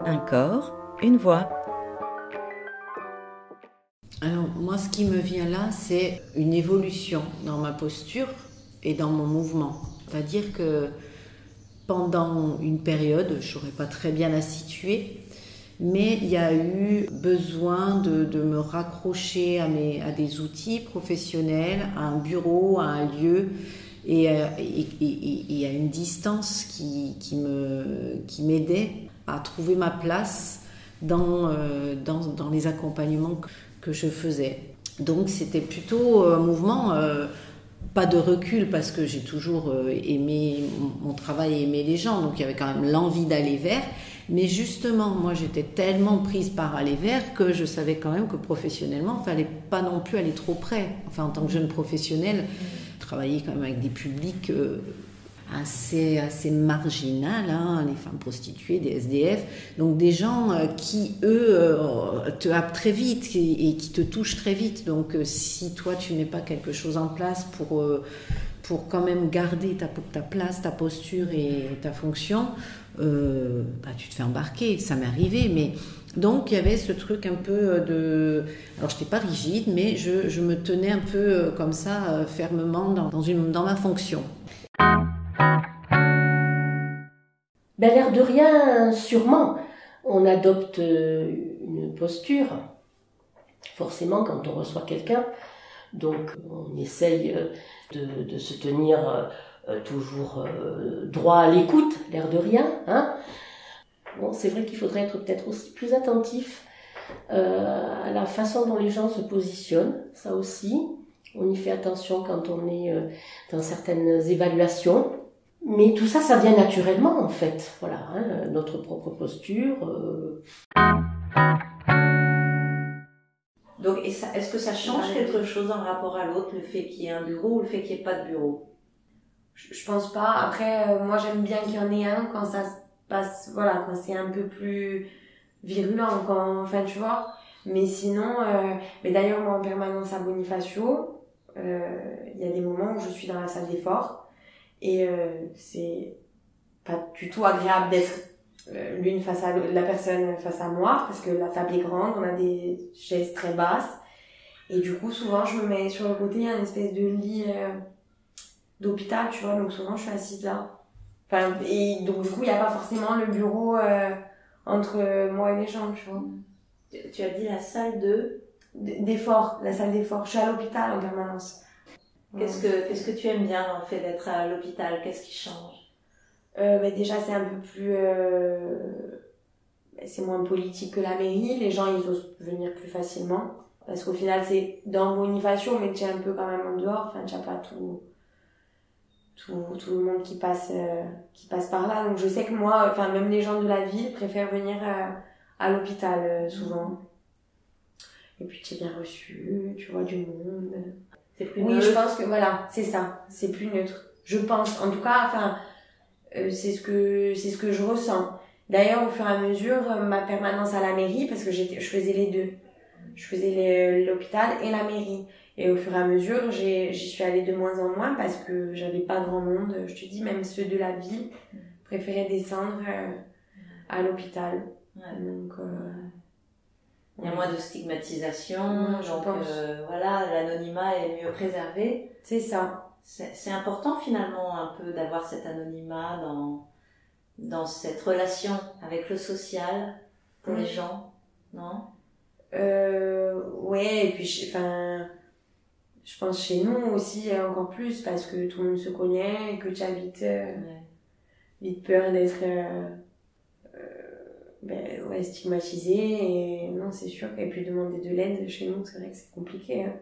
Un corps, une voix. Alors moi ce qui me vient là c'est une évolution dans ma posture et dans mon mouvement. C'est-à-dire que pendant une période, je ne saurais pas très bien la situer, mais il y a eu besoin de, me raccrocher à, à, des outils professionnels, à un bureau, à un lieu et, euh, à une distance qui, m'aidait à trouver ma place dans, euh, dans, les accompagnements que je faisais. Donc c'était plutôt un mouvement, euh, pas de recul parce que j'ai toujours euh, aimé mon travail et aimé les gens, donc il y avait quand même l'envie d'aller vers, mais justement, moi, j'étais tellement prise par aller vers que je savais quand même que professionnellement, il fallait pas non plus aller trop près. Enfin, en tant que jeune professionnelle, travailler quand même avec des publics assez, assez marginal, hein, les femmes prostituées, des SDF, donc des gens euh, qui, eux, euh, te happent très vite et, qui te touchent très vite. Donc si toi, tu mets pas quelque chose en place pour, pour quand même garder ta, ta place, ta posture et ta fonction, euh, bah, tu te fais embarquer. Ça m'est arrivé, mais donc il y avait ce truc un peu de. Alors je n'étais pas rigide, mais je, je, me tenais un peu euh, comme ça, euh, fermement dans, dans, une, dans ma fonction. Ben, l'air de rien, sûrement, on adopte une posture, forcément, quand on reçoit quelqu'un. Donc on essaye de, de se tenir euh, toujours euh, droit à l'écoute, l'air de rien. Hein bon, c'est vrai qu'il faudrait être peut-être aussi plus attentif euh, à la façon dont les gens se positionnent, ça aussi. On y fait attention quand on est dans certaines évaluations. Mais tout ça, ça vient naturellement en fait. Voilà, hein, notre propre posture. Donc, est-ce que ça change quelque chose en rapport à l'autre, le fait qu'il y ait un bureau ou le fait qu'il n'y ait pas de bureau? Je, pense pas. Après, euh, moi j'aime bien qu'il y en ait un quand ça se passe, voilà, quand c'est un peu plus virulent, quand, enfin tu vois. Mais sinon, euh, mais d'ailleurs moi en permanence à Bonifacio, euh, il y a des moments où je suis dans la salle d'effort et c'est pas du tout agréable d'être l'une face à la personne face à moi parce que la table est grande, on a des chaises très basses et du coup souvent je me mets sur le côté, il y a une espèce de lit d'hôpital, tu vois, donc souvent je suis assise là. Enfin, et donc du coup, il n'y a pas forcément le bureau euh, entre moi et les gens, tu vois. Tu, as dit la salle de D'effort, la salle d'effort. Je suis à l'hôpital en permanence. Qu'est-ce que, qu'est-ce que tu aimes bien dans le fait d'être à l'hôpital? Qu'est-ce qui change? Euh, bah Déjà, c'est un peu plus... Euh... C'est moins politique que la mairie. Les gens, ils osent venir plus facilement. Parce qu'au final, c'est dans Bonifacio, mais tu es un peu quand même en dehors. Enfin, tu n'as pas tout tout, tout le monde qui passe euh, qui passe par là donc je sais que moi enfin même les gens de la ville préfèrent venir à l'hôpital souvent et puis tu es bien reçu tu vois du monde c'est plus oui je pense que voilà c'est ça. C'est plus neutre. Je pense. En tout cas enfin c'est ce que c'est ce que je ressens. D'ailleurs au fur et à mesure ma permanence à la mairie parce que j'étais je faisais les deux. Je faisais l'hôpital et la mairie. Et au fur et à mesure, j'y suis allée de moins en moins parce que j'avais pas grand monde. Je te dis, même ceux de la ville préféraient descendre euh, à l'hôpital. Donc, euh, il y a moins de stigmatisation, donc euh, voilà, l'anonymat est mieux préservé. C'est ça. C'est important finalement un peu d'avoir cet anonymat dans dans cette relation avec le social pour les gens, non? Euh, Ouais, et puis enfin je pense chez nous aussi encore plus parce que tout le monde se connaît et que tu as vite, euh, vite peur d'être euh, euh, ben, ouais, stigmatisé et non c'est sûr et puis demander de l'aide chez nous c'est vrai que c'est compliqué hein.